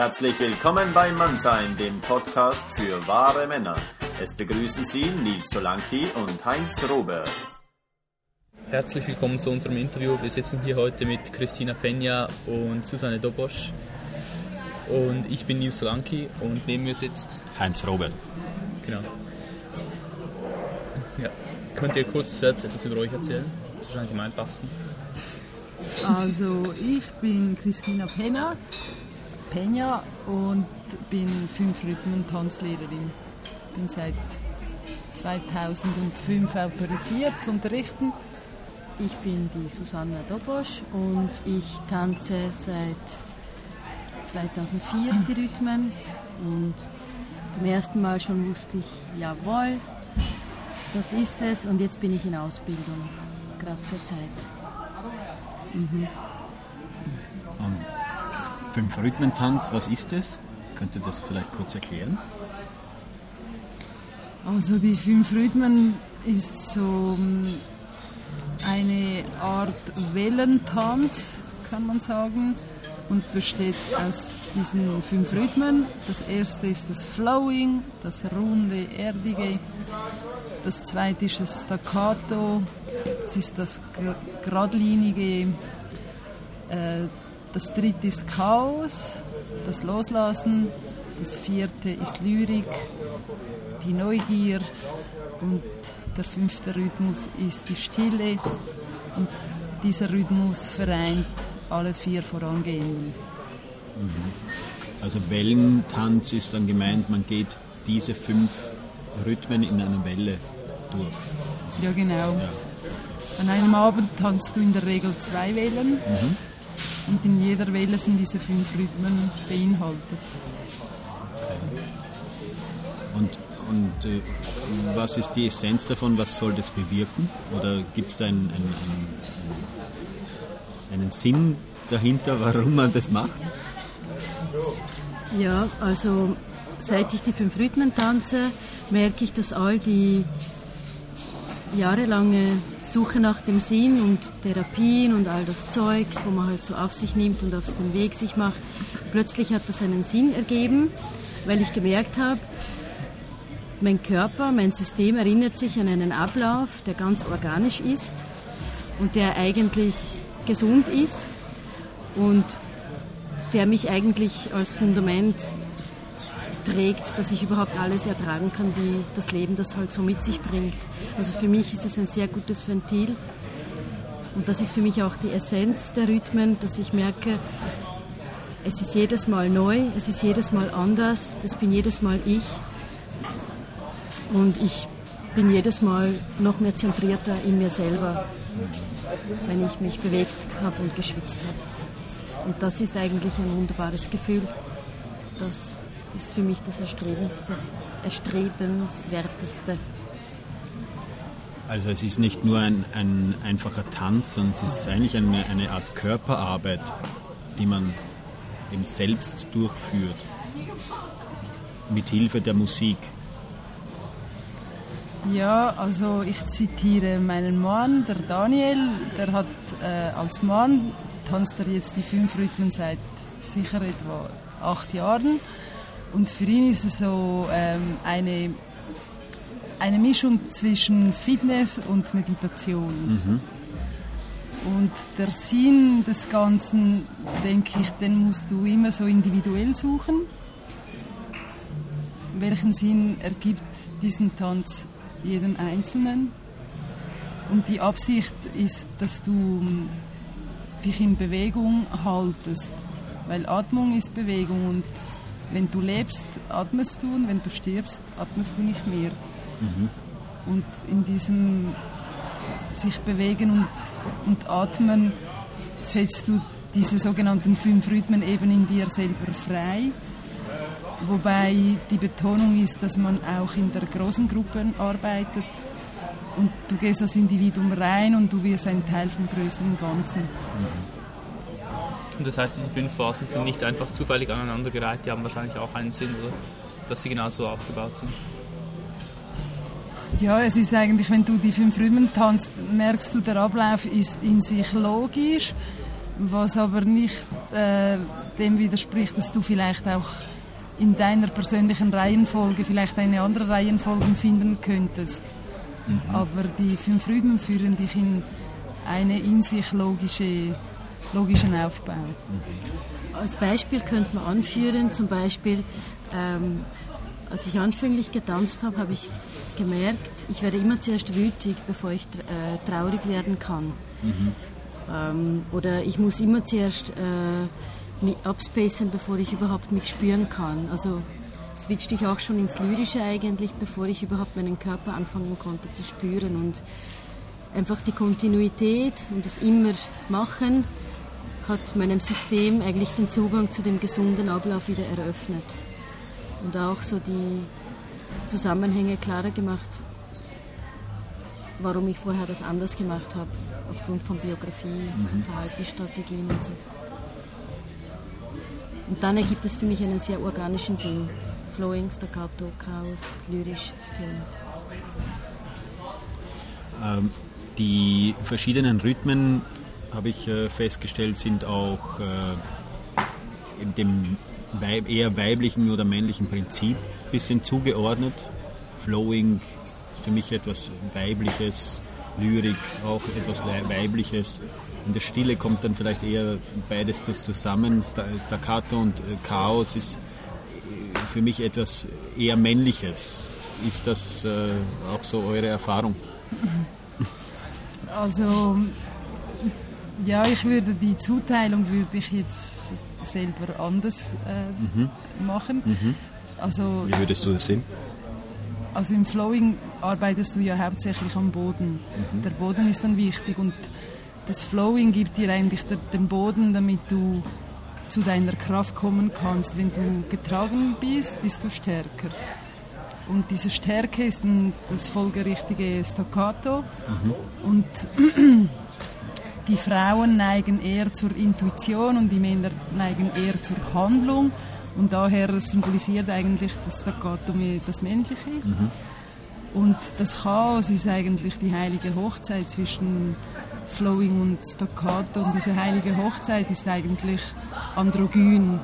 Herzlich willkommen bei Mannsein, dem Podcast für wahre Männer. Es begrüßen Sie Nils Solanki und Heinz Robert. Herzlich willkommen zu unserem Interview. Wir sitzen hier heute mit Christina Peña und Susanne Dobosch. Und ich bin Nils Solanki und neben mir sitzt Heinz Robert. Genau. Ja. Könnt ihr kurz selbst etwas über euch erzählen? Das ist wahrscheinlich am einfachsten. Also ich bin Christina Peña, Peña und bin fünf Rhythmen Tanzlehrerin. Bin seit 2005 autorisiert zu unterrichten. Ich bin die Susanna Dobosch und ich tanze seit 2004 die Rhythmen und beim ersten Mal schon wusste ich, jawohl, das ist es und jetzt bin ich in Ausbildung, gerade zur Zeit. Mhm. Rhythmentanz, was ist das? Könnt ihr das vielleicht kurz erklären? Also die fünf Rhythmen ist so mm, eine Art Wellentanz, kann man sagen, und besteht aus diesen fünf Rhythmen. Das erste ist das Flowing, das runde, erdige. Das zweite ist das Staccato, das ist das geradlinige. Äh, das dritte ist Chaos, das Loslassen. Das vierte ist Lyrik, die Neugier. Und der fünfte Rhythmus ist die Stille. Und dieser Rhythmus vereint alle vier vorangehenden. Mhm. Also Wellentanz ist dann gemeint, man geht diese fünf Rhythmen in einer Welle durch. Ja, genau. Ja. An einem Abend tanzt du in der Regel zwei Wellen mhm. Und in jeder Welle sind diese fünf Rhythmen beinhaltet. Okay. Und, und äh, was ist die Essenz davon? Was soll das bewirken? Oder gibt es da einen, einen, einen, einen Sinn dahinter, warum man das macht? Ja, also seit ich die fünf Rhythmen tanze, merke ich, dass all die jahrelange Suche nach dem Sinn und Therapien und all das Zeugs, wo man halt so auf sich nimmt und auf den Weg sich macht, plötzlich hat das einen Sinn ergeben, weil ich gemerkt habe, mein Körper, mein System erinnert sich an einen Ablauf, der ganz organisch ist und der eigentlich gesund ist und der mich eigentlich als Fundament trägt, dass ich überhaupt alles ertragen kann, wie das Leben das halt so mit sich bringt. Also für mich ist das ein sehr gutes Ventil und das ist für mich auch die Essenz der Rhythmen, dass ich merke, es ist jedes Mal neu, es ist jedes Mal anders, das bin jedes Mal ich und ich bin jedes Mal noch mehr zentrierter in mir selber, wenn ich mich bewegt habe und geschwitzt habe. Und das ist eigentlich ein wunderbares Gefühl. Das ist für mich das Erstrebendste, Erstrebenswerteste. Also es ist nicht nur ein, ein einfacher Tanz, sondern es ist eigentlich eine, eine Art Körperarbeit, die man eben selbst durchführt, mit Hilfe der Musik. Ja, also ich zitiere meinen Mann, der Daniel, der hat äh, als Mann tanzt er jetzt die fünf Rhythmen seit sicher etwa acht Jahren. Und für ihn ist es so ähm, eine, eine Mischung zwischen Fitness und Meditation. Mhm. Und der Sinn des Ganzen, denke ich, den musst du immer so individuell suchen. Welchen Sinn ergibt diesen Tanz jedem Einzelnen? Und die Absicht ist, dass du dich in Bewegung haltest. Weil Atmung ist Bewegung und wenn du lebst, atmest du und wenn du stirbst, atmest du nicht mehr. Mhm. Und in diesem sich bewegen und, und atmen setzt du diese sogenannten fünf Rhythmen eben in dir selber frei. Wobei die Betonung ist, dass man auch in der großen Gruppe arbeitet und du gehst als Individuum rein und du wirst ein Teil vom größeren Ganzen. Und das heißt, diese fünf Phasen sind nicht einfach zufällig aneinandergereiht, die haben wahrscheinlich auch einen Sinn, oder? Dass sie genauso aufgebaut sind. Ja, es ist eigentlich, wenn du die fünf Rhythmen tanzt, merkst du, der Ablauf ist in sich logisch, was aber nicht äh, dem widerspricht, dass du vielleicht auch in deiner persönlichen Reihenfolge vielleicht eine andere Reihenfolge finden könntest. Mhm. Aber die fünf Rhythmen führen dich in einen in sich logische, logischen Aufbau. Als Beispiel könnte man anführen, zum Beispiel, ähm, als ich anfänglich getanzt habe, habe ich gemerkt, ich werde immer zuerst wütig, bevor ich äh, traurig werden kann. Mhm. Ähm, oder ich muss immer zuerst äh, mich abspacen, bevor ich überhaupt mich spüren kann. Also switchte ich auch schon ins Lyrische eigentlich, bevor ich überhaupt meinen Körper anfangen konnte zu spüren. Und einfach die Kontinuität und das immer machen hat meinem System eigentlich den Zugang zu dem gesunden Ablauf wieder eröffnet. Und auch so die Zusammenhänge klarer gemacht, warum ich vorher das anders gemacht habe aufgrund von Biografie, mhm. Verhaltensstrategien und so. Und dann ergibt es für mich einen sehr organischen Sinn. Flowing, Staccato, Chaos, lyrisch, Stillness. Ähm, die verschiedenen Rhythmen, habe ich äh, festgestellt, sind auch äh, dem weib eher weiblichen oder männlichen Prinzip ein bisschen zugeordnet. Flowing, für mich etwas Weibliches, Lyrik auch etwas Weibliches. In der Stille kommt dann vielleicht eher beides zusammen. Staccato und äh, Chaos ist äh, für mich etwas eher Männliches. Ist das äh, auch so eure Erfahrung? Also ja, ich würde die Zuteilung würde ich jetzt selber anders äh, mhm. machen. Mhm. Also, Wie würdest du das sehen? Also im Flowing arbeitest du ja hauptsächlich am Boden. Mhm. Der Boden ist dann wichtig und das Flowing gibt dir eigentlich den Boden, damit du zu deiner Kraft kommen kannst. Wenn du getragen bist, bist du stärker. Und diese Stärke ist dann das folgerichtige Staccato. Mhm. Und die Frauen neigen eher zur Intuition und die Männer neigen eher zur Handlung. Und daher symbolisiert eigentlich das Staccato mehr das Männliche. Mhm. Und das Chaos ist eigentlich die heilige Hochzeit zwischen Flowing und Staccato. Und diese heilige Hochzeit ist eigentlich androgyn,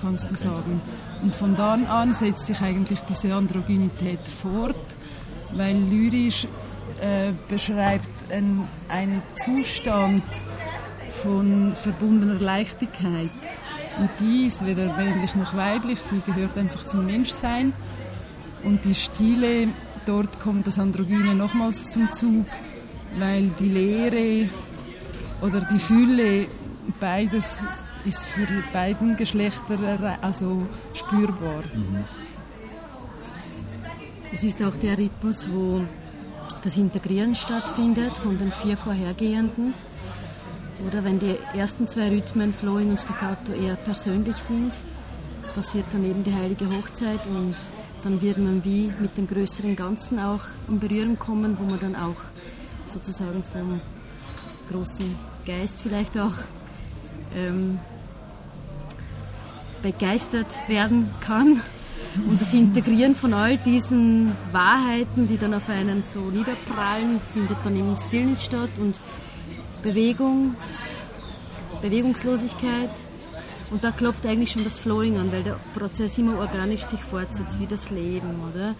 kannst okay. du sagen. Und von dann an setzt sich eigentlich diese Androgynität fort, weil lyrisch äh, beschreibt ein, einen Zustand von verbundener Leichtigkeit. Und die ist weder männlich noch weiblich, die gehört einfach zum Menschsein. Und die Stile, dort kommt das Androgyne nochmals zum Zug, weil die Leere oder die Fülle, beides ist für beiden Geschlechter also spürbar. Mhm. Es ist auch der Rhythmus, wo das Integrieren stattfindet von den vier vorhergehenden. Oder wenn die ersten zwei Rhythmen, Flowing und Staccato, eher persönlich sind, passiert dann eben die heilige Hochzeit und dann wird man wie mit dem größeren Ganzen auch in Berührung kommen, wo man dann auch sozusagen vom großen Geist vielleicht auch ähm, begeistert werden kann. Und das Integrieren von all diesen Wahrheiten, die dann auf einen so niederprallen, findet dann im Stillness statt und Bewegung, Bewegungslosigkeit. Und da klopft eigentlich schon das Flowing an, weil der Prozess immer organisch sich fortsetzt, wie das Leben, oder?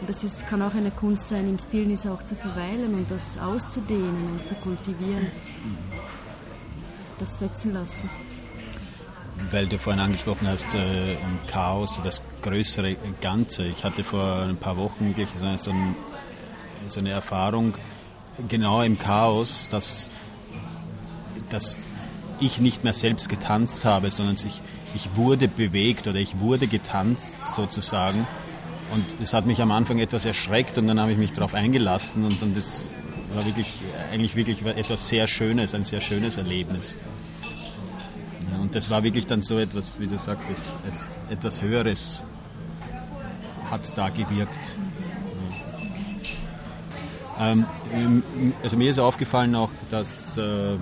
Und das ist, kann auch eine Kunst sein, im Stillness auch zu verweilen und das auszudehnen und zu kultivieren. Das setzen lassen. Weil du vorhin angesprochen hast, äh, Chaos, das größere Ganze. Ich hatte vor ein paar Wochen wirklich so, ein, so eine Erfahrung, genau im Chaos, dass dass ich nicht mehr selbst getanzt habe, sondern ich, ich wurde bewegt oder ich wurde getanzt sozusagen. Und es hat mich am Anfang etwas erschreckt und dann habe ich mich darauf eingelassen und dann das war wirklich, eigentlich wirklich etwas sehr Schönes, ein sehr schönes Erlebnis. und das war wirklich dann so etwas, wie du sagst, etwas Höheres hat da gewirkt. Ähm, also mir ist aufgefallen auch, dass äh,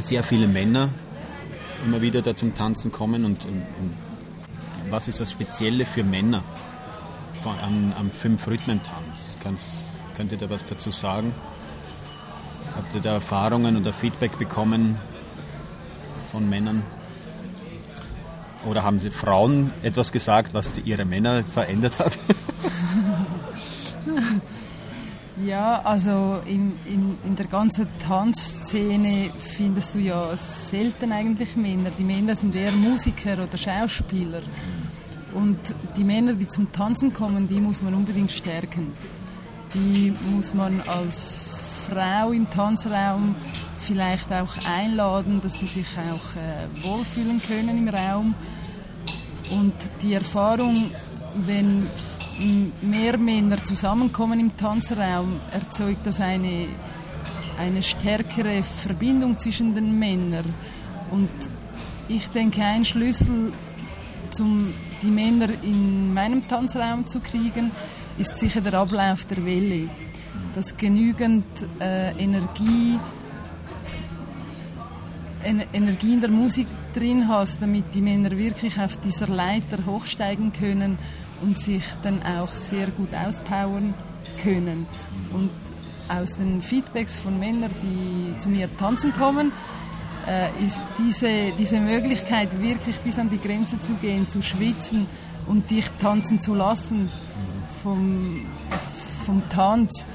sehr viele Männer immer wieder da zum Tanzen kommen. Und, und, und was ist das Spezielle für Männer am, am Fünf-Rhythmen-Tanz? Könnt ihr da was dazu sagen? Habt ihr da Erfahrungen oder Feedback bekommen? von Männern? Oder haben Sie Frauen etwas gesagt, was ihre Männer verändert hat? Ja, also in, in, in der ganzen Tanzszene findest du ja selten eigentlich Männer. Die Männer sind eher Musiker oder Schauspieler. Und die Männer, die zum Tanzen kommen, die muss man unbedingt stärken. Die muss man als Frau im Tanzraum vielleicht auch einladen, dass sie sich auch äh, wohlfühlen können im Raum. Und die Erfahrung, wenn mehr Männer zusammenkommen im Tanzraum, erzeugt das eine, eine stärkere Verbindung zwischen den Männern. Und ich denke, ein Schlüssel, um die Männer in meinem Tanzraum zu kriegen, ist sicher der Ablauf der Welle. Dass genügend äh, Energie, Energie in der Musik drin hast, damit die Männer wirklich auf dieser Leiter hochsteigen können und sich dann auch sehr gut auspowern können. Und aus den Feedbacks von Männern, die zu mir tanzen kommen, äh, ist diese, diese Möglichkeit, wirklich bis an die Grenze zu gehen, zu schwitzen und dich tanzen zu lassen vom, vom Tanz,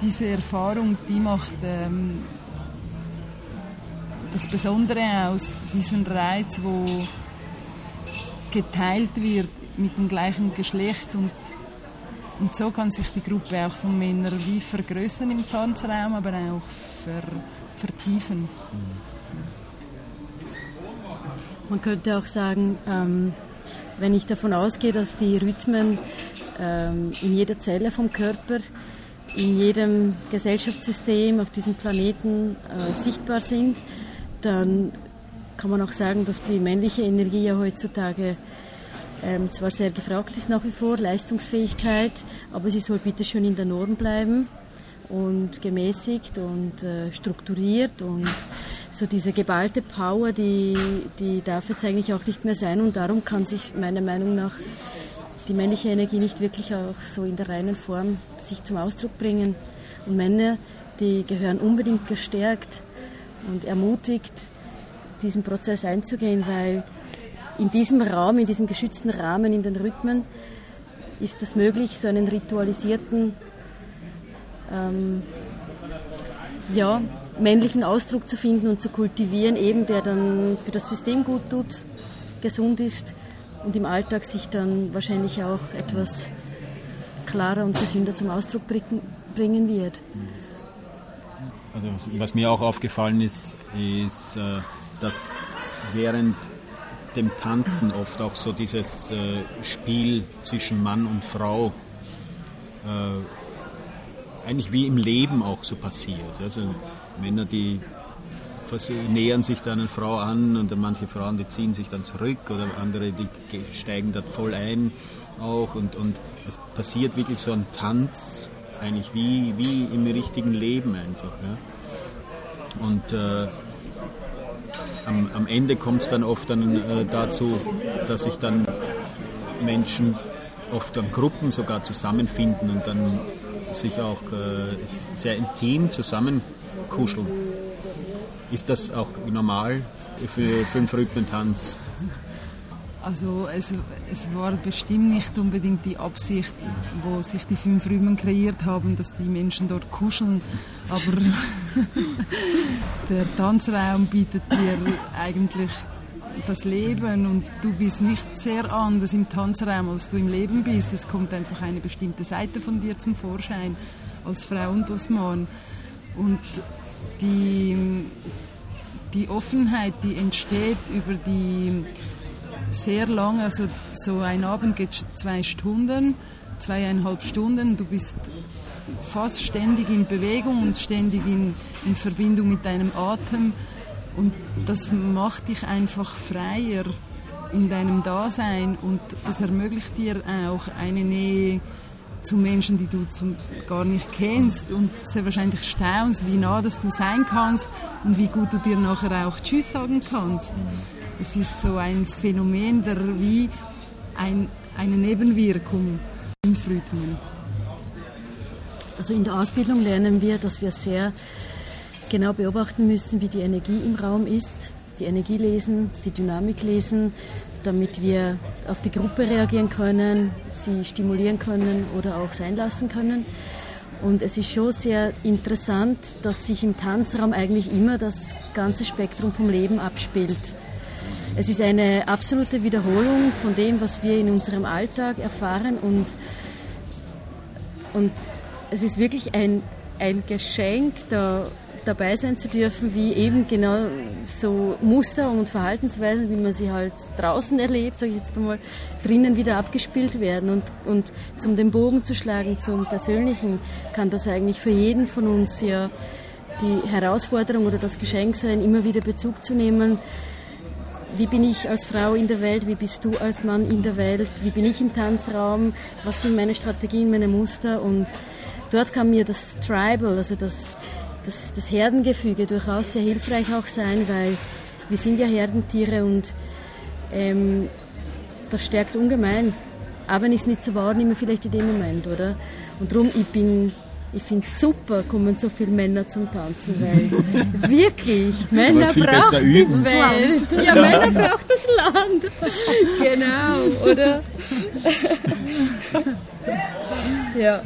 diese Erfahrung, die macht ähm, das Besondere aus, diesen Reiz, wo geteilt wird mit dem gleichen Geschlecht und, und so kann sich die Gruppe auch von Männern wie vergrößern im Tanzraum, aber auch ver, vertiefen. Man könnte auch sagen, ähm, wenn ich davon ausgehe, dass die Rhythmen ähm, in jeder Zelle vom Körper, in jedem Gesellschaftssystem auf diesem Planeten äh, sichtbar sind, dann kann man auch sagen, dass die männliche Energie ja heutzutage ähm, zwar sehr gefragt ist nach wie vor, Leistungsfähigkeit, aber sie soll bitte schön in der Norm bleiben und gemäßigt und äh, strukturiert und so diese geballte Power, die, die darf jetzt eigentlich auch nicht mehr sein und darum kann sich meiner Meinung nach die männliche Energie nicht wirklich auch so in der reinen Form sich zum Ausdruck bringen. Und Männer, die gehören unbedingt gestärkt und ermutigt, diesen Prozess einzugehen, weil in diesem Raum, in diesem geschützten Rahmen, in den Rhythmen, ist es möglich, so einen ritualisierten, ähm, ja, männlichen Ausdruck zu finden und zu kultivieren, eben der dann für das System gut tut, gesund ist und im Alltag sich dann wahrscheinlich auch etwas klarer und gesünder zum Ausdruck bringen wird. Also was mir auch aufgefallen ist, ist, äh, dass während dem Tanzen oft auch so dieses äh, Spiel zwischen Mann und Frau äh, eigentlich wie im Leben auch so passiert. Also Männer, die nähern sich dann eine Frau an und manche Frauen, die ziehen sich dann zurück oder andere, die steigen da voll ein auch und, und es passiert wirklich so ein Tanz, eigentlich wie, wie im richtigen Leben einfach. Ja. Und äh, am, am Ende kommt es dann oft dann, äh, dazu, dass sich dann Menschen oft an Gruppen sogar zusammenfinden und dann sich auch äh, sehr intim zusammenkuscheln. Ist das auch normal für fünf Rhythmentanz? Also es, es war bestimmt nicht unbedingt die Absicht, wo sich die fünf Rhythmen kreiert haben, dass die Menschen dort kuscheln, aber der Tanzraum bietet dir eigentlich das Leben und du bist nicht sehr anders im Tanzraum, als du im Leben bist. Es kommt einfach eine bestimmte Seite von dir zum Vorschein, als Frau und als Mann. Und die, die Offenheit, die entsteht über die sehr lange, also so ein Abend geht zwei Stunden, zweieinhalb Stunden, du bist fast ständig in Bewegung und ständig in, in Verbindung mit deinem Atem. Und das macht dich einfach freier in deinem Dasein und das ermöglicht dir auch eine Nähe zu Menschen, die du zum, gar nicht kennst. Und sehr wahrscheinlich staunst, wie nah das du sein kannst und wie gut du dir nachher auch Tschüss sagen kannst. Es ist so ein Phänomen der wie ein, eine Nebenwirkung im Rhythmen. Also in der Ausbildung lernen wir, dass wir sehr genau beobachten müssen, wie die Energie im Raum ist, die Energie lesen, die Dynamik lesen, damit wir auf die Gruppe reagieren können, sie stimulieren können oder auch sein lassen können. Und es ist schon sehr interessant, dass sich im Tanzraum eigentlich immer das ganze Spektrum vom Leben abspielt. Es ist eine absolute Wiederholung von dem, was wir in unserem Alltag erfahren und, und es ist wirklich ein, ein Geschenk, da dabei sein zu dürfen, wie eben genau so Muster und Verhaltensweisen, wie man sie halt draußen erlebt, sage ich jetzt einmal, drinnen wieder abgespielt werden. Und, und zum den Bogen zu schlagen, zum Persönlichen, kann das eigentlich für jeden von uns ja die Herausforderung oder das Geschenk sein, immer wieder Bezug zu nehmen. Wie bin ich als Frau in der Welt? Wie bist du als Mann in der Welt? Wie bin ich im Tanzraum? Was sind meine Strategien, meine Muster? Und dort kann mir das Tribal, also das das, das Herdengefüge durchaus sehr hilfreich auch sein, weil wir sind ja Herdentiere und ähm, das stärkt ungemein. Aber ist nicht zu wahrnehmen vielleicht in dem Moment, oder? Und darum, ich bin ich finde es super, kommen so viele Männer zum Tanzen, weil wirklich, Männer braucht die Welt. Ja, Männer braucht das Land. genau, oder? ja.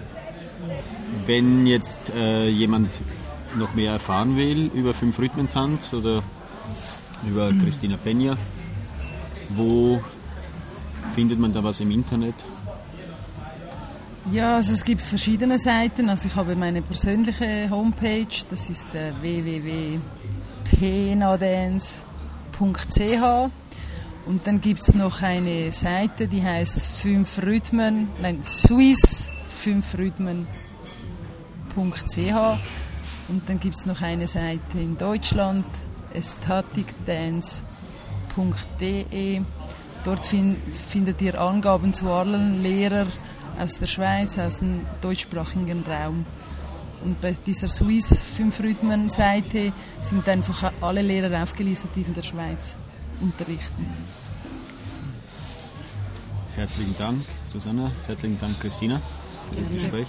Wenn jetzt äh, jemand noch mehr erfahren will über Fünf Rhythmentanz oder über mhm. Christina Peña, wo findet man da was im Internet? Ja, also es gibt verschiedene Seiten. Also ich habe meine persönliche Homepage, das ist äh, www.penadance.ch und dann gibt es noch eine Seite, die heißt Fünf Rhythmen, nein, Swiss 5 Rhythmen.ch und dann gibt es noch eine Seite in Deutschland, estaticdance.de. Dort find, findet ihr Angaben zu allen Lehrern aus der Schweiz, aus dem deutschsprachigen Raum. Und bei dieser Swiss 5 Rhythmen Seite sind einfach alle Lehrer aufgelistet, die in der Schweiz unterrichten. Herzlichen Dank, Susanne. Herzlichen Dank, Christina, für das Gespräch.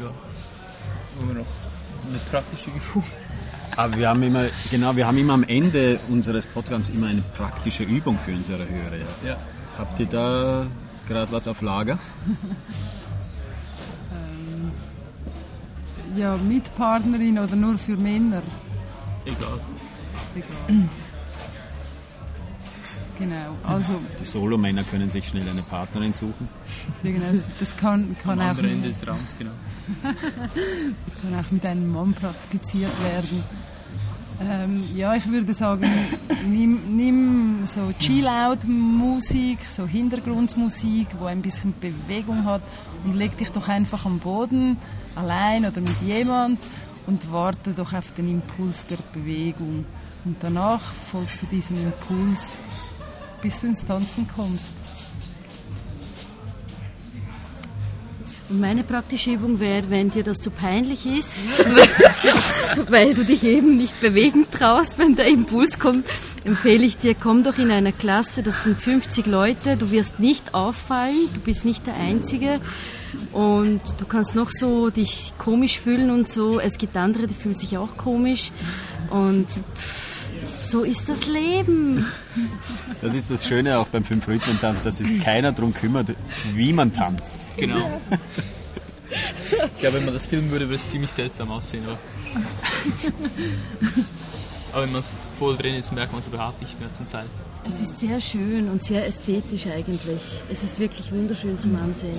Ja, wollen wir noch eine praktische Übung. Aber wir haben immer, genau, wir haben immer am Ende unseres Podcasts immer eine praktische Übung für unsere Hörer. Ja. Habt ihr da gerade was auf Lager? ähm, ja, mit Partnerin oder nur für Männer? Egal. Egal. Genau, also... Die Solomänner können sich schnell eine Partnerin suchen. Ja, genau, das, das kann, kann Am auch... Ende des Raums, genau. das kann auch mit einem Mann praktiziert werden. Ähm, ja, ich würde sagen, nimm, nimm so Chill-Out-Musik, so Hintergrundmusik, wo ein bisschen Bewegung hat und leg dich doch einfach am Boden, allein oder mit jemand und warte doch auf den Impuls der Bewegung. Und danach folgst du diesem Impuls, bis du ins Tanzen kommst. Meine praktische Übung wäre, wenn dir das zu peinlich ist, weil du dich eben nicht bewegen traust, wenn der Impuls kommt, empfehle ich dir, komm doch in einer Klasse, das sind 50 Leute, du wirst nicht auffallen, du bist nicht der Einzige und du kannst noch so dich komisch fühlen und so. Es gibt andere, die fühlen sich auch komisch und pff, so ist das Leben. Das ist das Schöne auch beim Fünf-Rhythmen-Tanz, dass sich keiner darum kümmert, wie man tanzt. Genau. Ich glaube, wenn man das filmen würde, würde es ziemlich seltsam aussehen. Aber, aber wenn man voll drin ist, merkt man es überhaupt nicht mehr zum Teil. Es ist sehr schön und sehr ästhetisch eigentlich. Es ist wirklich wunderschön zum Ansehen.